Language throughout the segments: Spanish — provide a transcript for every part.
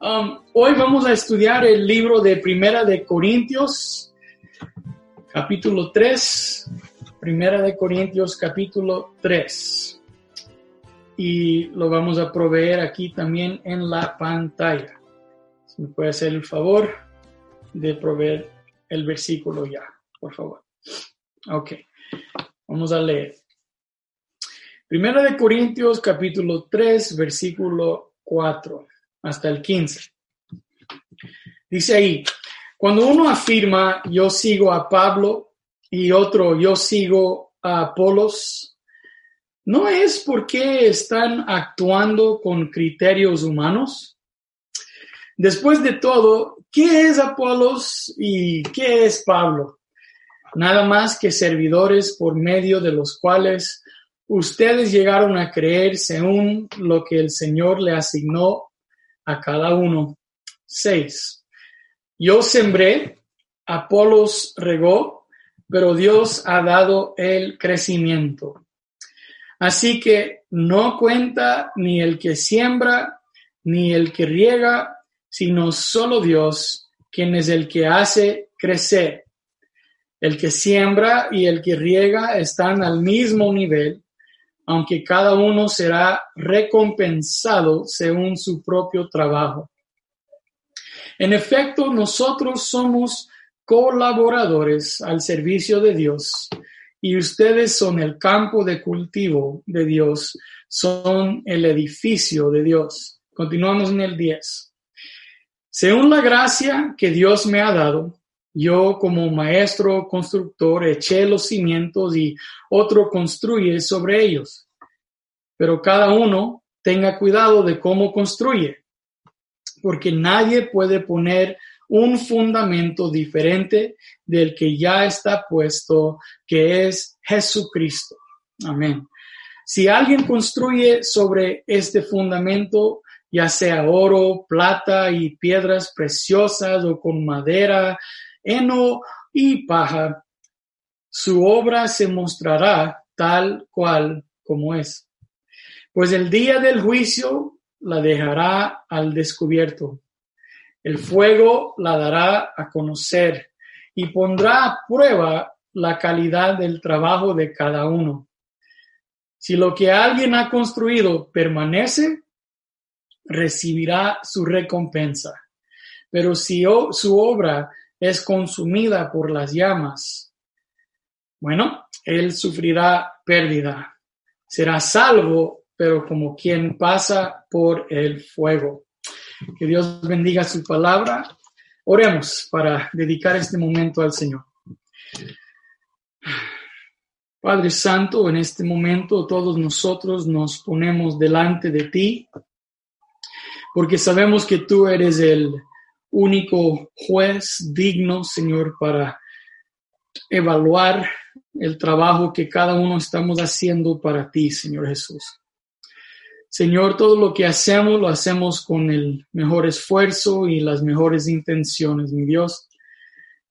Um, hoy vamos a estudiar el libro de Primera de Corintios, capítulo 3. Primera de Corintios, capítulo 3. Y lo vamos a proveer aquí también en la pantalla. Si me puede hacer el favor de proveer el versículo ya, por favor. Ok, vamos a leer. Primera de Corintios, capítulo 3, versículo 4 hasta el 15. Dice ahí, cuando uno afirma yo sigo a Pablo y otro yo sigo a Apolos, no es porque están actuando con criterios humanos. Después de todo, ¿qué es Apolos y qué es Pablo? Nada más que servidores por medio de los cuales ustedes llegaron a creer según lo que el Señor le asignó a cada uno. Seis. Yo sembré, Apolos regó, pero Dios ha dado el crecimiento. Así que no cuenta ni el que siembra, ni el que riega, sino solo Dios, quien es el que hace crecer. El que siembra y el que riega están al mismo nivel, aunque cada uno será recompensado según su propio trabajo. En efecto, nosotros somos colaboradores al servicio de Dios y ustedes son el campo de cultivo de Dios, son el edificio de Dios. Continuamos en el 10. Según la gracia que Dios me ha dado, yo como maestro constructor eché los cimientos y otro construye sobre ellos. Pero cada uno tenga cuidado de cómo construye, porque nadie puede poner un fundamento diferente del que ya está puesto, que es Jesucristo. Amén. Si alguien construye sobre este fundamento, ya sea oro, plata y piedras preciosas o con madera, heno y paja, su obra se mostrará tal cual como es. Pues el día del juicio la dejará al descubierto. El fuego la dará a conocer y pondrá a prueba la calidad del trabajo de cada uno. Si lo que alguien ha construido permanece, recibirá su recompensa. Pero si su obra es consumida por las llamas, bueno, él sufrirá pérdida. Será salvo, pero como quien pasa por el fuego. Que Dios bendiga su palabra. Oremos para dedicar este momento al Señor. Padre Santo, en este momento todos nosotros nos ponemos delante de ti, porque sabemos que tú eres el único juez digno, Señor, para evaluar el trabajo que cada uno estamos haciendo para ti, Señor Jesús. Señor, todo lo que hacemos lo hacemos con el mejor esfuerzo y las mejores intenciones, mi Dios.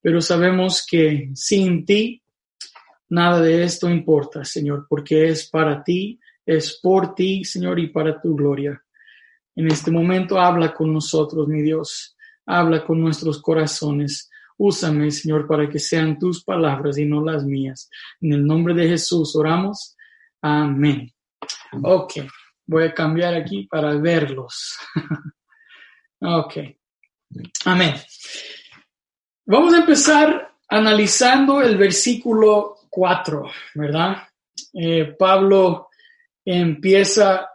Pero sabemos que sin ti nada de esto importa, Señor, porque es para ti, es por ti, Señor, y para tu gloria. En este momento habla con nosotros, mi Dios habla con nuestros corazones. Úsame, Señor, para que sean tus palabras y no las mías. En el nombre de Jesús oramos. Amén. Ok, voy a cambiar aquí para verlos. ok. Amén. Vamos a empezar analizando el versículo 4, ¿verdad? Eh, Pablo empieza,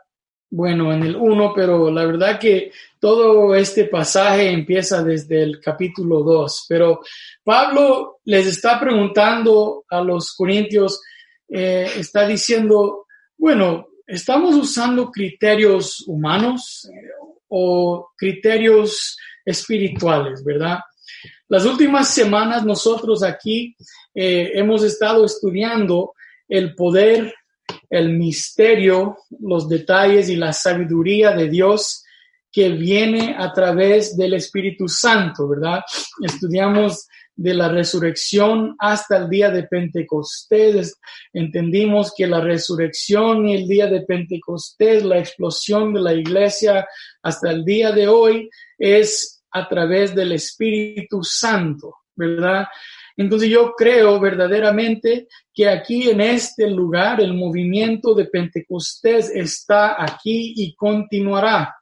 bueno, en el 1, pero la verdad que todo este pasaje empieza desde el capítulo 2, pero Pablo les está preguntando a los corintios, eh, está diciendo, bueno, ¿estamos usando criterios humanos eh, o criterios espirituales, verdad? Las últimas semanas nosotros aquí eh, hemos estado estudiando el poder, el misterio, los detalles y la sabiduría de Dios que viene a través del Espíritu Santo, ¿verdad? Estudiamos de la resurrección hasta el día de Pentecostés. Entendimos que la resurrección y el día de Pentecostés, la explosión de la iglesia hasta el día de hoy es a través del Espíritu Santo, ¿verdad? Entonces yo creo verdaderamente que aquí en este lugar el movimiento de Pentecostés está aquí y continuará.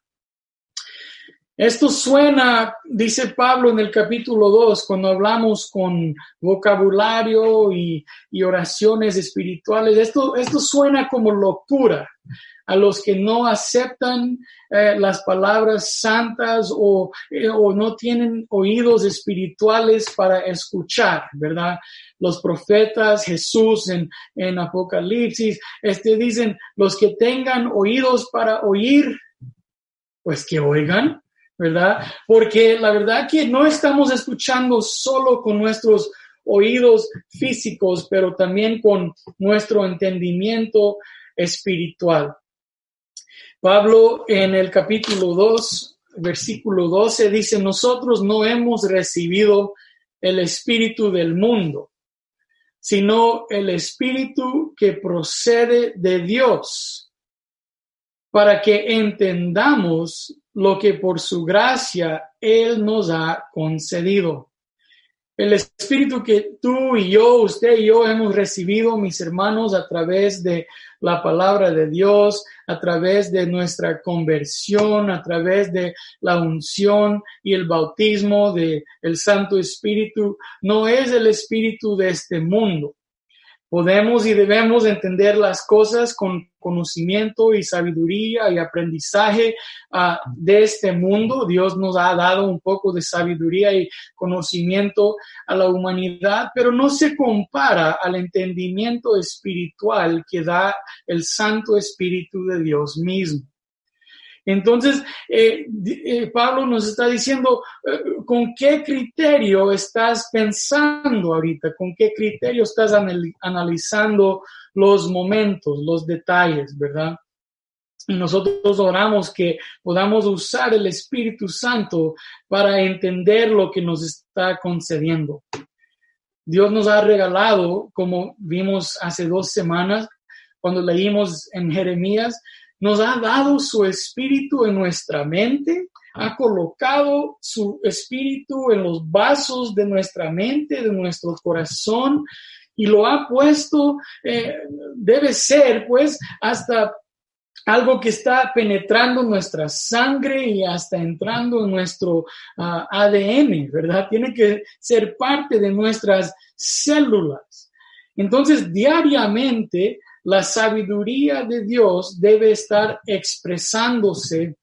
Esto suena, dice Pablo en el capítulo 2, cuando hablamos con vocabulario y, oraciones espirituales, esto, esto suena como locura a los que no aceptan eh, las palabras santas o, eh, o, no tienen oídos espirituales para escuchar, ¿verdad? Los profetas, Jesús en, en Apocalipsis, este dicen, los que tengan oídos para oír, pues que oigan. ¿Verdad? Porque la verdad que no estamos escuchando solo con nuestros oídos físicos, pero también con nuestro entendimiento espiritual. Pablo en el capítulo 2, versículo 12 dice, nosotros no hemos recibido el espíritu del mundo, sino el espíritu que procede de Dios, para que entendamos lo que por su gracia Él nos ha concedido. El Espíritu que tú y yo, usted y yo hemos recibido, mis hermanos, a través de la palabra de Dios, a través de nuestra conversión, a través de la unción y el bautismo del el Santo Espíritu, no es el Espíritu de este mundo. Podemos y debemos entender las cosas con conocimiento y sabiduría y aprendizaje uh, de este mundo. Dios nos ha dado un poco de sabiduría y conocimiento a la humanidad, pero no se compara al entendimiento espiritual que da el Santo Espíritu de Dios mismo. Entonces, eh, eh, Pablo nos está diciendo, eh, ¿con qué criterio estás pensando ahorita? ¿Con qué criterio estás analizando los momentos, los detalles, verdad? Y nosotros oramos que podamos usar el Espíritu Santo para entender lo que nos está concediendo. Dios nos ha regalado, como vimos hace dos semanas, cuando leímos en Jeremías, nos ha dado su espíritu en nuestra mente, ha colocado su espíritu en los vasos de nuestra mente, de nuestro corazón, y lo ha puesto, eh, debe ser pues hasta algo que está penetrando nuestra sangre y hasta entrando en nuestro ah, ADN, ¿verdad? Tiene que ser parte de nuestras células. Entonces, diariamente la sabiduría de Dios debe estar expresándose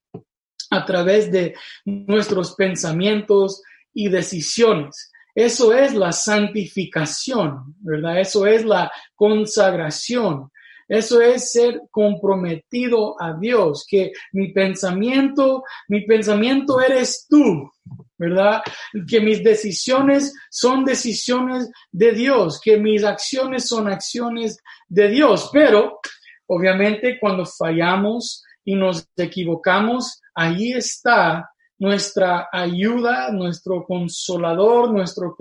a través de nuestros pensamientos y decisiones. Eso es la santificación, ¿verdad? Eso es la consagración. Eso es ser comprometido a Dios, que mi pensamiento, mi pensamiento eres tú, ¿verdad? Que mis decisiones son decisiones de Dios, que mis acciones son acciones de Dios. Pero, obviamente, cuando fallamos y nos equivocamos, ahí está nuestra ayuda, nuestro consolador, nuestro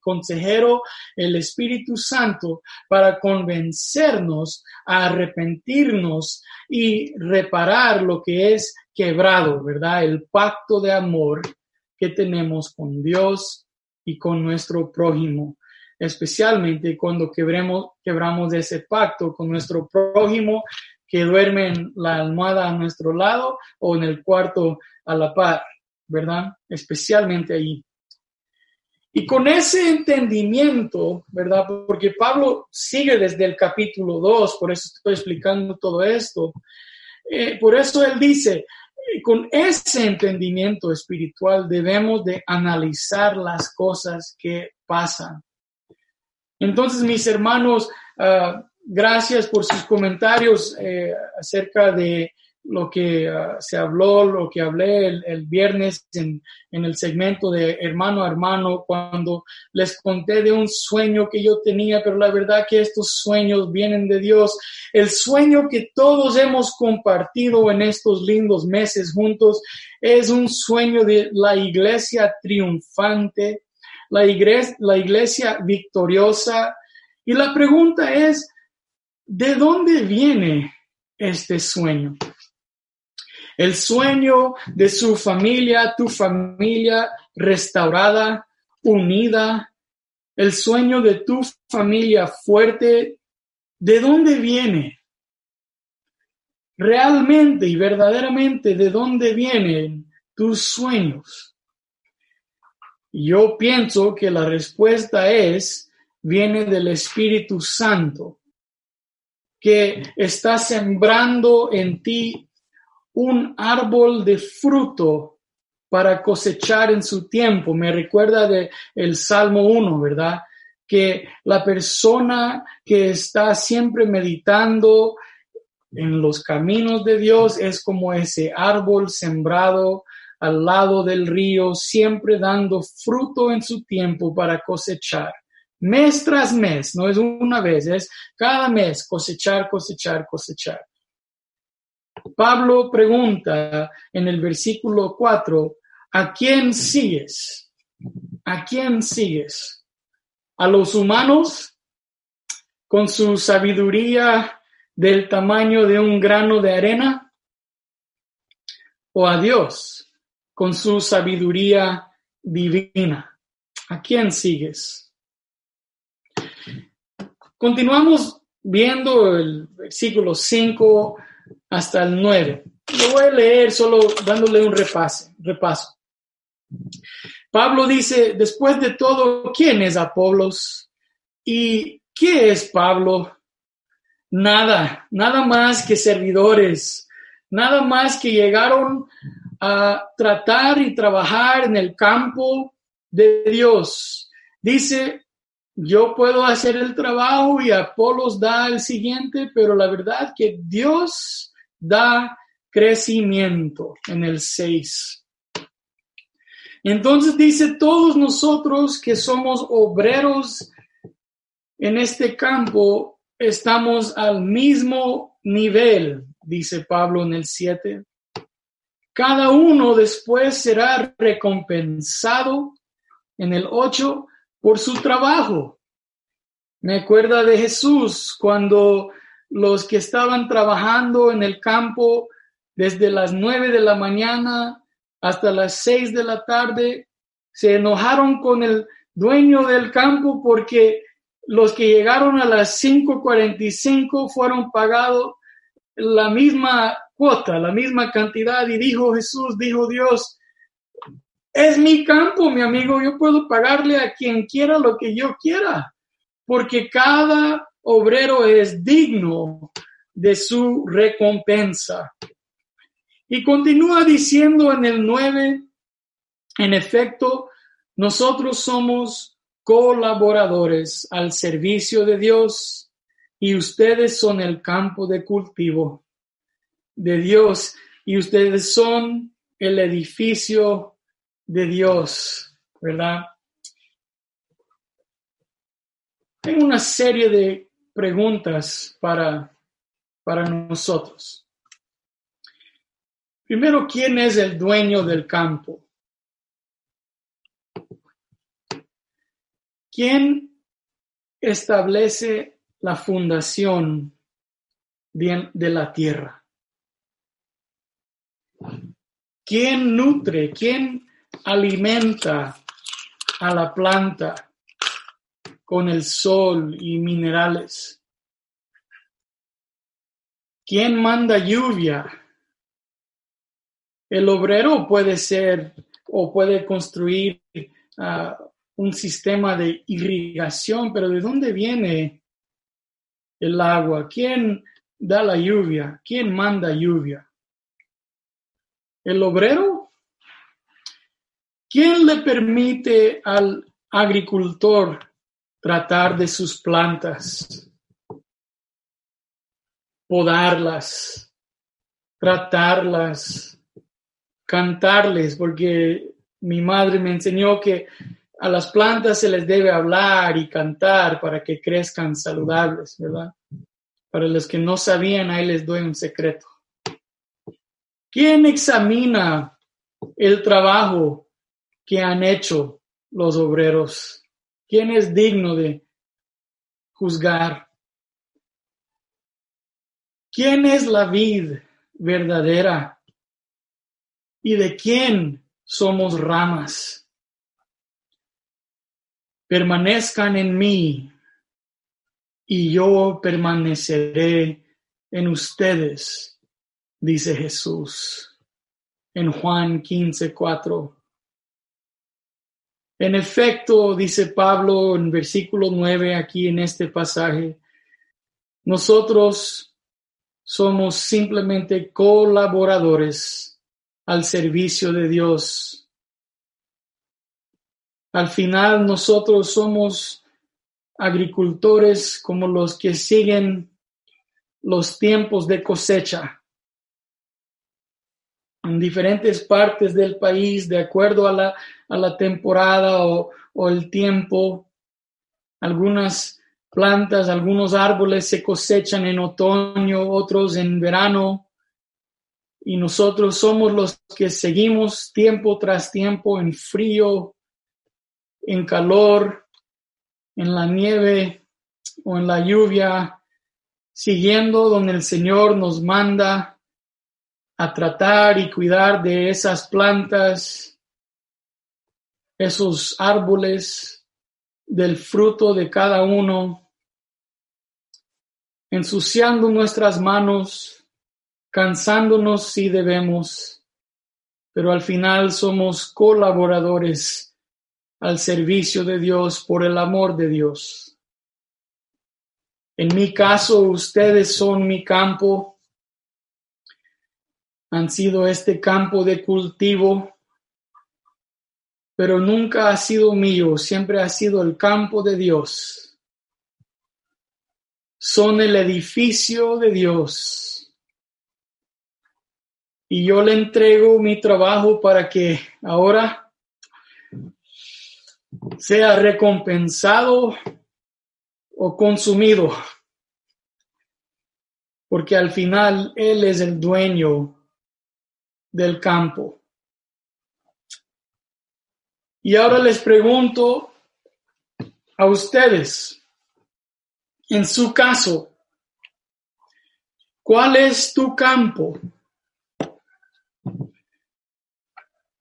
consejero, el Espíritu Santo, para convencernos a arrepentirnos y reparar lo que es quebrado, ¿verdad? El pacto de amor que tenemos con Dios y con nuestro prójimo, especialmente cuando quebremos, quebramos ese pacto con nuestro prójimo que duerme en la almohada a nuestro lado o en el cuarto a la par, ¿verdad? Especialmente ahí. Y con ese entendimiento, ¿verdad? Porque Pablo sigue desde el capítulo 2, por eso estoy explicando todo esto. Eh, por eso él dice, con ese entendimiento espiritual debemos de analizar las cosas que pasan. Entonces, mis hermanos, ah, gracias por sus comentarios eh, acerca de lo que ah, se habló, lo que hablé el, viernes en, el segmento de hermano a hermano, cuando les conté de un sueño que yo tenía, pero la verdad que estos sueños vienen de Dios. El sueño que todos hemos compartido en estos lindos meses juntos es un sueño de la iglesia triunfante, la la iglesia victoriosa. Y la pregunta es, ¿de dónde viene este sueño? El sueño de su familia, tu familia restaurada, unida, el sueño de tu familia fuerte, ¿de dónde viene? Realmente y verdaderamente, ¿de dónde vienen tus sueños? Yo pienso que la respuesta es, viene del Espíritu Santo, que está sembrando en ti un árbol de fruto para cosechar en su tiempo. Me recuerda de el Salmo 1, ¿verdad? Que la persona que está siempre meditando en los caminos de Dios es como ese árbol sembrado al lado del río, siempre dando fruto en su tiempo para cosechar. Mes tras mes, no es una vez, es cada mes cosechar, cosechar, cosechar. Pablo pregunta en el versículo 4, ¿a quién sigues? ¿A quién sigues? ¿A los humanos con su sabiduría del tamaño de un grano de arena? ¿O a Dios con su sabiduría divina? ¿A quién sigues? Continuamos viendo el versículo 5 hasta el 9. Lo voy a leer solo dándole un repaso. repaso. Pablo dice, después de todo, ¿quién es Apolos? ¿Y qué es Pablo? Nada, nada más que servidores, nada más que llegaron a tratar y trabajar en el campo de Dios. Dice, yo puedo hacer el trabajo y Apolos da el siguiente, pero la verdad que Dios da crecimiento en el 6. Entonces dice, todos nosotros que somos obreros en este campo, estamos al mismo nivel, dice Pablo en el 7. Cada uno después será recompensado en el 8 por su trabajo. Me acuerda de Jesús cuando los que estaban trabajando en el campo desde las nueve de la mañana hasta las seis de la tarde se enojaron con el dueño del campo porque los que llegaron a las 5.45 fueron pagados la misma cuota, la misma cantidad y dijo Jesús, dijo Dios, es mi campo, mi amigo, yo puedo pagarle a quien quiera lo que yo quiera, porque cada obrero es digno de su recompensa. Y continúa diciendo en el 9, en efecto, nosotros somos colaboradores al servicio de Dios y ustedes son el campo de cultivo de Dios y ustedes son el edificio de Dios, ¿verdad? Tengo una serie de preguntas para, para nosotros. Primero, ¿quién es el dueño del campo? ¿Quién establece la fundación de la tierra? ¿Quién nutre? ¿Quién alimenta a la planta con el sol y minerales? ¿Quién manda lluvia? El obrero puede ser o puede construir ah, un sistema de irrigación, pero ¿de dónde viene el agua? ¿Quién da la lluvia? ¿Quién manda lluvia? ¿El obrero? ¿Quién le permite al agricultor tratar de sus plantas, podarlas, tratarlas, cantarles? Porque mi madre me enseñó que a las plantas se les debe hablar y cantar para que crezcan saludables, ¿verdad? Para los que no sabían, ahí les doy un secreto. ¿Quién examina el trabajo que han hecho los obreros? ¿Quién es digno de juzgar? ¿Quién es la vid verdadera? ¿Y de quién somos ramas? Permanezcan en mí y yo permaneceré en ustedes, dice Jesús en Juan 15, 4. En efecto, dice Pablo en versículo 9 aquí en este pasaje, nosotros somos simplemente colaboradores al servicio de Dios. Al final nosotros somos agricultores como los que siguen los tiempos de cosecha en diferentes partes del país de acuerdo a la, a la temporada o, o el tiempo. Algunas plantas, algunos árboles se cosechan en otoño, otros en verano. Y nosotros somos los que seguimos tiempo tras tiempo en frío, en calor, en la nieve o en la lluvia, siguiendo donde el Señor nos manda a tratar y cuidar de esas plantas, esos árboles, del fruto de cada uno, ensuciando nuestras manos, cansándonos si debemos, pero al final somos colaboradores al servicio de Dios por el amor de Dios. En mi caso, ustedes son mi campo, han sido este campo de cultivo, pero nunca ha sido mío, siempre ha sido el campo de Dios. Son el edificio de Dios. Y yo le entrego mi trabajo para que ahora sea recompensado o consumido, porque al final Él es el dueño del campo. Y ahora les pregunto a ustedes, en su caso, ¿cuál es tu campo?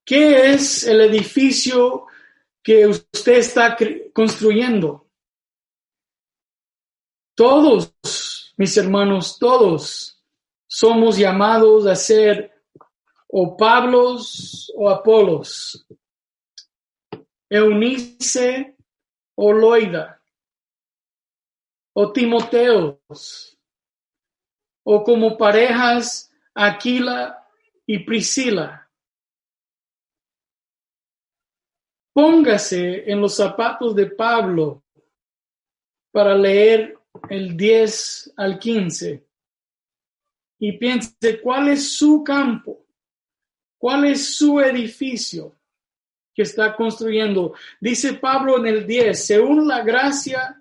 ¿Qué es el edificio que usted está construyendo? Todos, mis hermanos, todos somos llamados a ser o Pablos o Apolos, Eunice o Loida, o Timoteos, o como parejas Aquila y Priscila. Póngase en los zapatos de Pablo para leer el 10 al 15 y piense cuál es su campo ¿Cuál es su edificio que está construyendo? Dice Pablo en el 10, según la gracia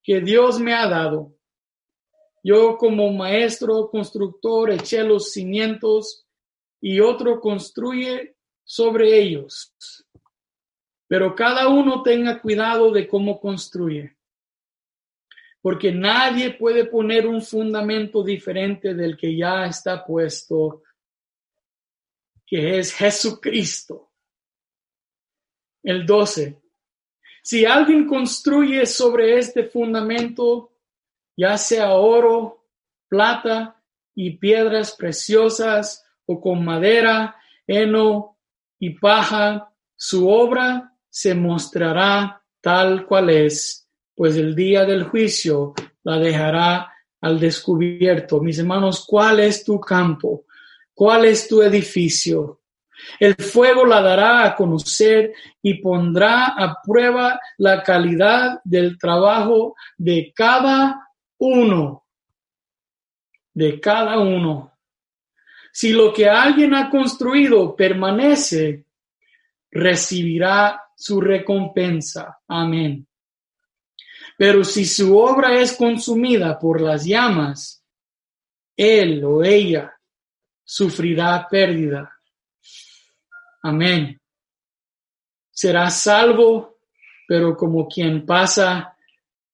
que Dios me ha dado. Yo como maestro constructor eché los cimientos y otro construye sobre ellos. Pero cada uno tenga cuidado de cómo construye. Porque nadie puede poner un fundamento diferente del que ya está puesto que es Jesucristo. El 12. Si alguien construye sobre este fundamento, ya sea oro, plata y piedras preciosas o con madera, heno y paja, su obra se mostrará tal cual es, pues el día del juicio la dejará al descubierto. Mis hermanos, ¿cuál es tu campo? ¿Cuál es tu edificio? El fuego la dará a conocer y pondrá a prueba la calidad del trabajo de cada uno. De cada uno. Si lo que alguien ha construido permanece, recibirá su recompensa. Amén. Pero si su obra es consumida por las llamas, él o ella sufrirá pérdida. Amén. serás salvo, pero como quien pasa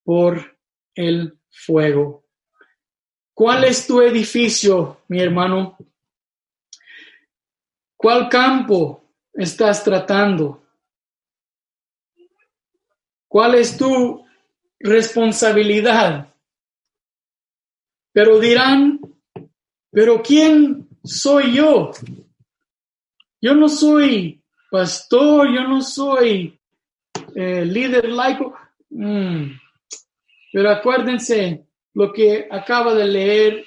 por el fuego. ¿Cuál es tu edificio, mi hermano? ¿Cuál campo estás tratando? ¿Cuál es tu responsabilidad? Pero dirán, pero ¿quién soy yo? Yo no soy pastor, yo no soy eh, líder laico. Mm. Pero acuérdense lo que acaba de leer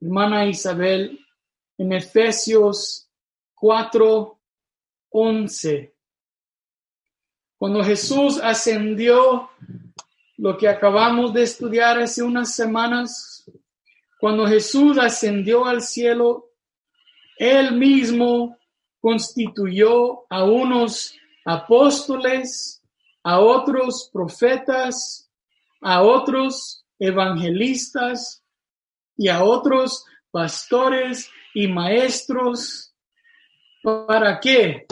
hermana Isabel en Efesios 4, 11. Cuando Jesús ascendió, lo que acabamos de estudiar hace unas semanas, cuando Jesús ascendió al cielo, él mismo constituyó a unos apóstoles, a otros profetas, a otros evangelistas y a otros pastores y maestros. ¿Para qué?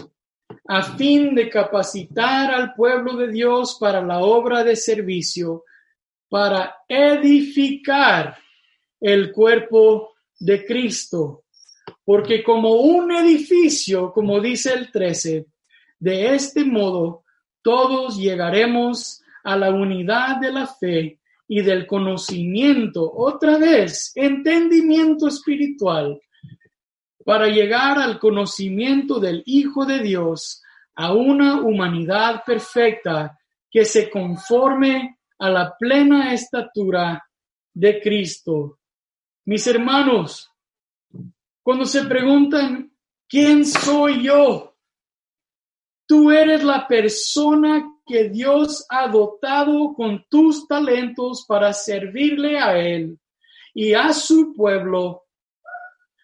a fin de capacitar al pueblo de Dios para la obra de servicio, para edificar el cuerpo de Cristo. Porque como un edificio, como dice el 13, de este modo todos llegaremos a la unidad de la fe y del conocimiento, otra vez, entendimiento espiritual, para llegar al conocimiento del Hijo de Dios, a una humanidad perfecta que se conforme a la plena estatura de Cristo. Mis hermanos, cuando se preguntan, ¿quién soy yo? Tú eres la persona que Dios ha dotado con tus talentos para servirle a Él y a su pueblo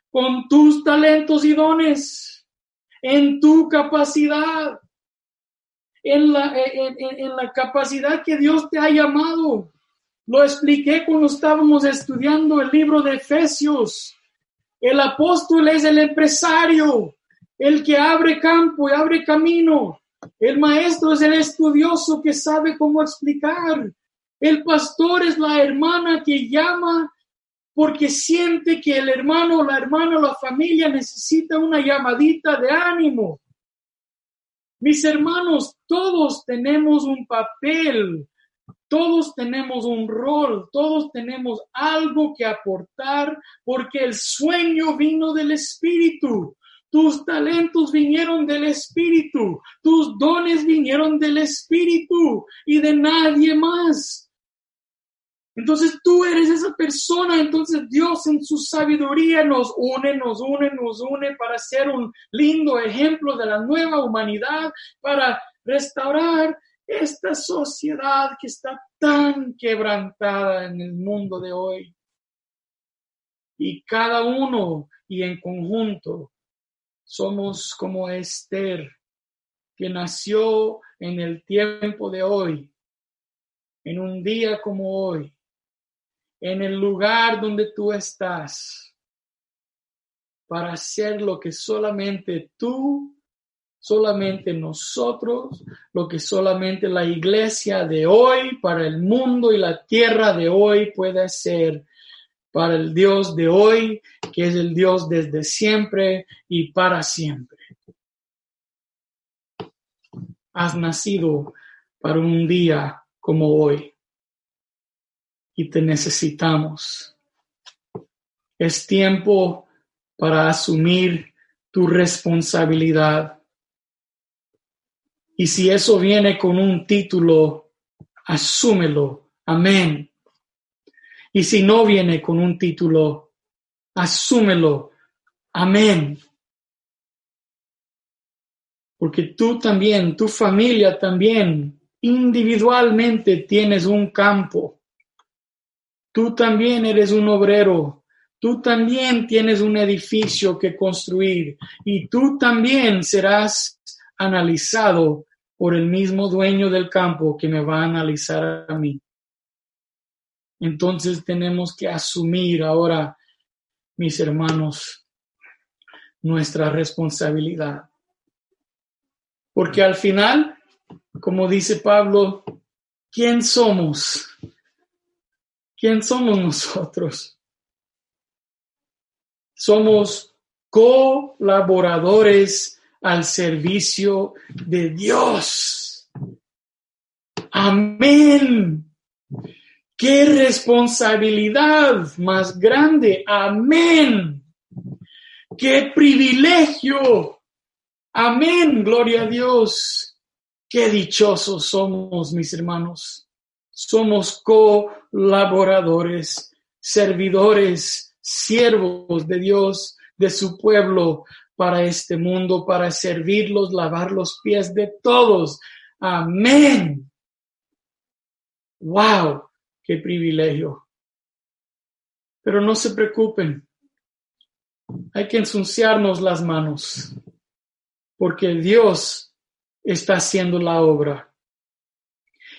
con tus talentos y dones, en tu capacidad, en la, en, la capacidad que Dios te ha llamado. Lo expliqué cuando estábamos estudiando el libro de Efesios. El apóstol es el empresario, el que abre campo y abre camino. El maestro es el estudioso que sabe cómo explicar. El pastor es la hermana que llama porque siente que el hermano, la hermana, la familia necesita una llamadita de ánimo. Mis hermanos, todos tenemos un papel, todos tenemos un rol, todos tenemos algo que aportar porque el sueño vino del Espíritu. Tus talentos vinieron del Espíritu, tus dones vinieron del Espíritu y de nadie más. Entonces tú eres esa persona, entonces Dios en su sabiduría nos une, nos une, nos une para ser un lindo ejemplo de la nueva humanidad, para restaurar esta sociedad que está tan quebrantada en el mundo de hoy. Y cada uno y en conjunto somos como Esther, que nació en el tiempo de hoy, en un día como hoy, en el lugar donde tú estás para hacer lo que solamente tú, solamente nosotros, lo que solamente la iglesia de hoy, para el mundo y la tierra de hoy puede hacer para el Dios de hoy, que es el Dios desde siempre y para siempre. Has nacido para un día como hoy y te necesitamos. Es tiempo para asumir tu responsabilidad. Y si eso viene con un título, asúmelo. Amén. Y si no viene con un título, asúmelo. Amén. Porque tú también, tu familia también, individualmente tienes un campo Tú también eres un obrero. Tú también tienes un edificio que construir y tú también serás analizado por el mismo dueño del campo que me va a analizar a mí. Entonces tenemos que asumir ahora, mis hermanos, nuestra responsabilidad. Porque al final como dice Pablo, ¿quién somos? ¿Quién somos nosotros? Somos colaboradores al servicio de Dios. Amén. Qué responsabilidad más grande. Amén. Qué privilegio. Amén. Gloria a Dios. Qué dichosos somos, mis hermanos. Somos colaboradores, servidores, siervos de Dios, de su pueblo para este mundo, para servirlos, lavar los pies de todos. Amén. Wow qué privilegio. Pero no se preocupen, hay que ensuciarnos las manos, porque Dios está haciendo la obra.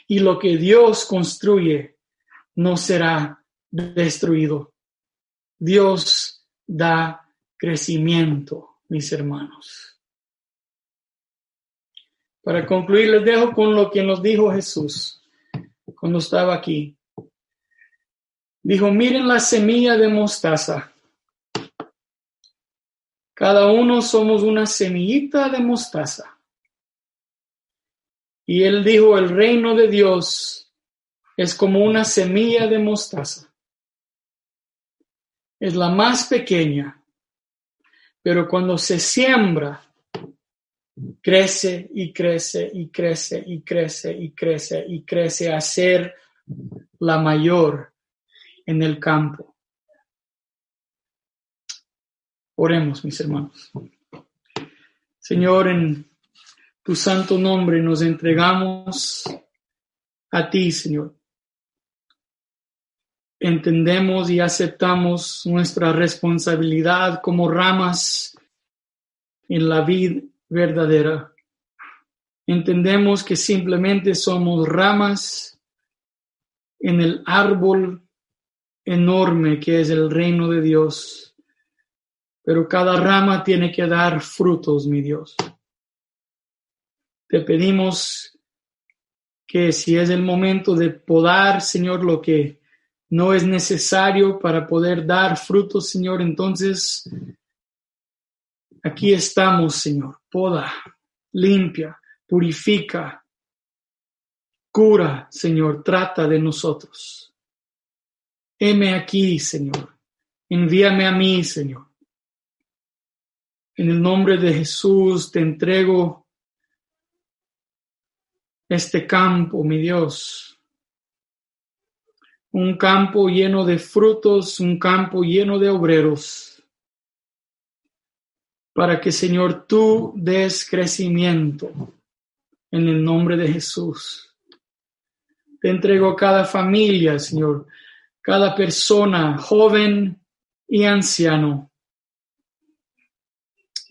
Y lo que Dios construye no será destruido. Dios da crecimiento, mis hermanos. Para concluir, les dejo con lo que nos dijo Jesús cuando estaba aquí. Dijo, miren la semilla de mostaza. Cada uno somos una semillita de mostaza. Y él dijo, el reino de Dios es como una semilla de mostaza. Es la más pequeña, pero cuando se siembra, crece y crece y crece y crece y crece y crece a ser la mayor en el campo. Oremos, mis hermanos. Señor, en tu santo nombre nos entregamos a ti, Señor. Entendemos y aceptamos nuestra responsabilidad como ramas en la vida verdadera. Entendemos que simplemente somos ramas en el árbol enorme que es el reino de Dios. Pero cada rama tiene que dar frutos, mi Dios. Te pedimos que si es el momento de podar, Señor, lo que no es necesario para poder dar frutos, Señor, entonces aquí estamos, Señor. Poda, limpia, purifica, cura, Señor, trata de nosotros. Heme aquí, Señor. Envíame a mí, Señor. En el nombre de Jesús te entrego este campo, mi Dios. Un campo lleno de frutos, un campo lleno de obreros. Para que, Señor, tú des crecimiento en el nombre de Jesús. Te entrego cada familia, Señor cada persona, joven y anciano,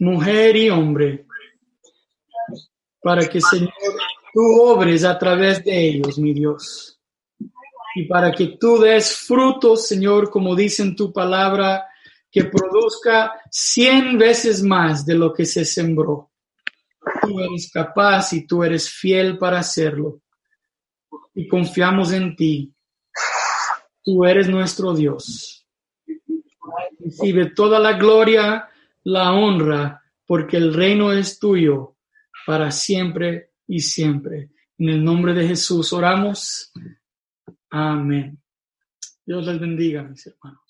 mujer y hombre, para que, Señor, tú obres a través de ellos, mi Dios. Y para que tú des frutos, Señor, como dice en tu palabra, que produzca cien veces más de lo que se sembró. Tú eres capaz y tú eres fiel para hacerlo. Y confiamos en ti Tú eres nuestro Dios. Recibe toda la gloria, la honra, porque el reino es tuyo para siempre y siempre. En el nombre de Jesús oramos. Amén. Dios les bendiga, mis hermanos.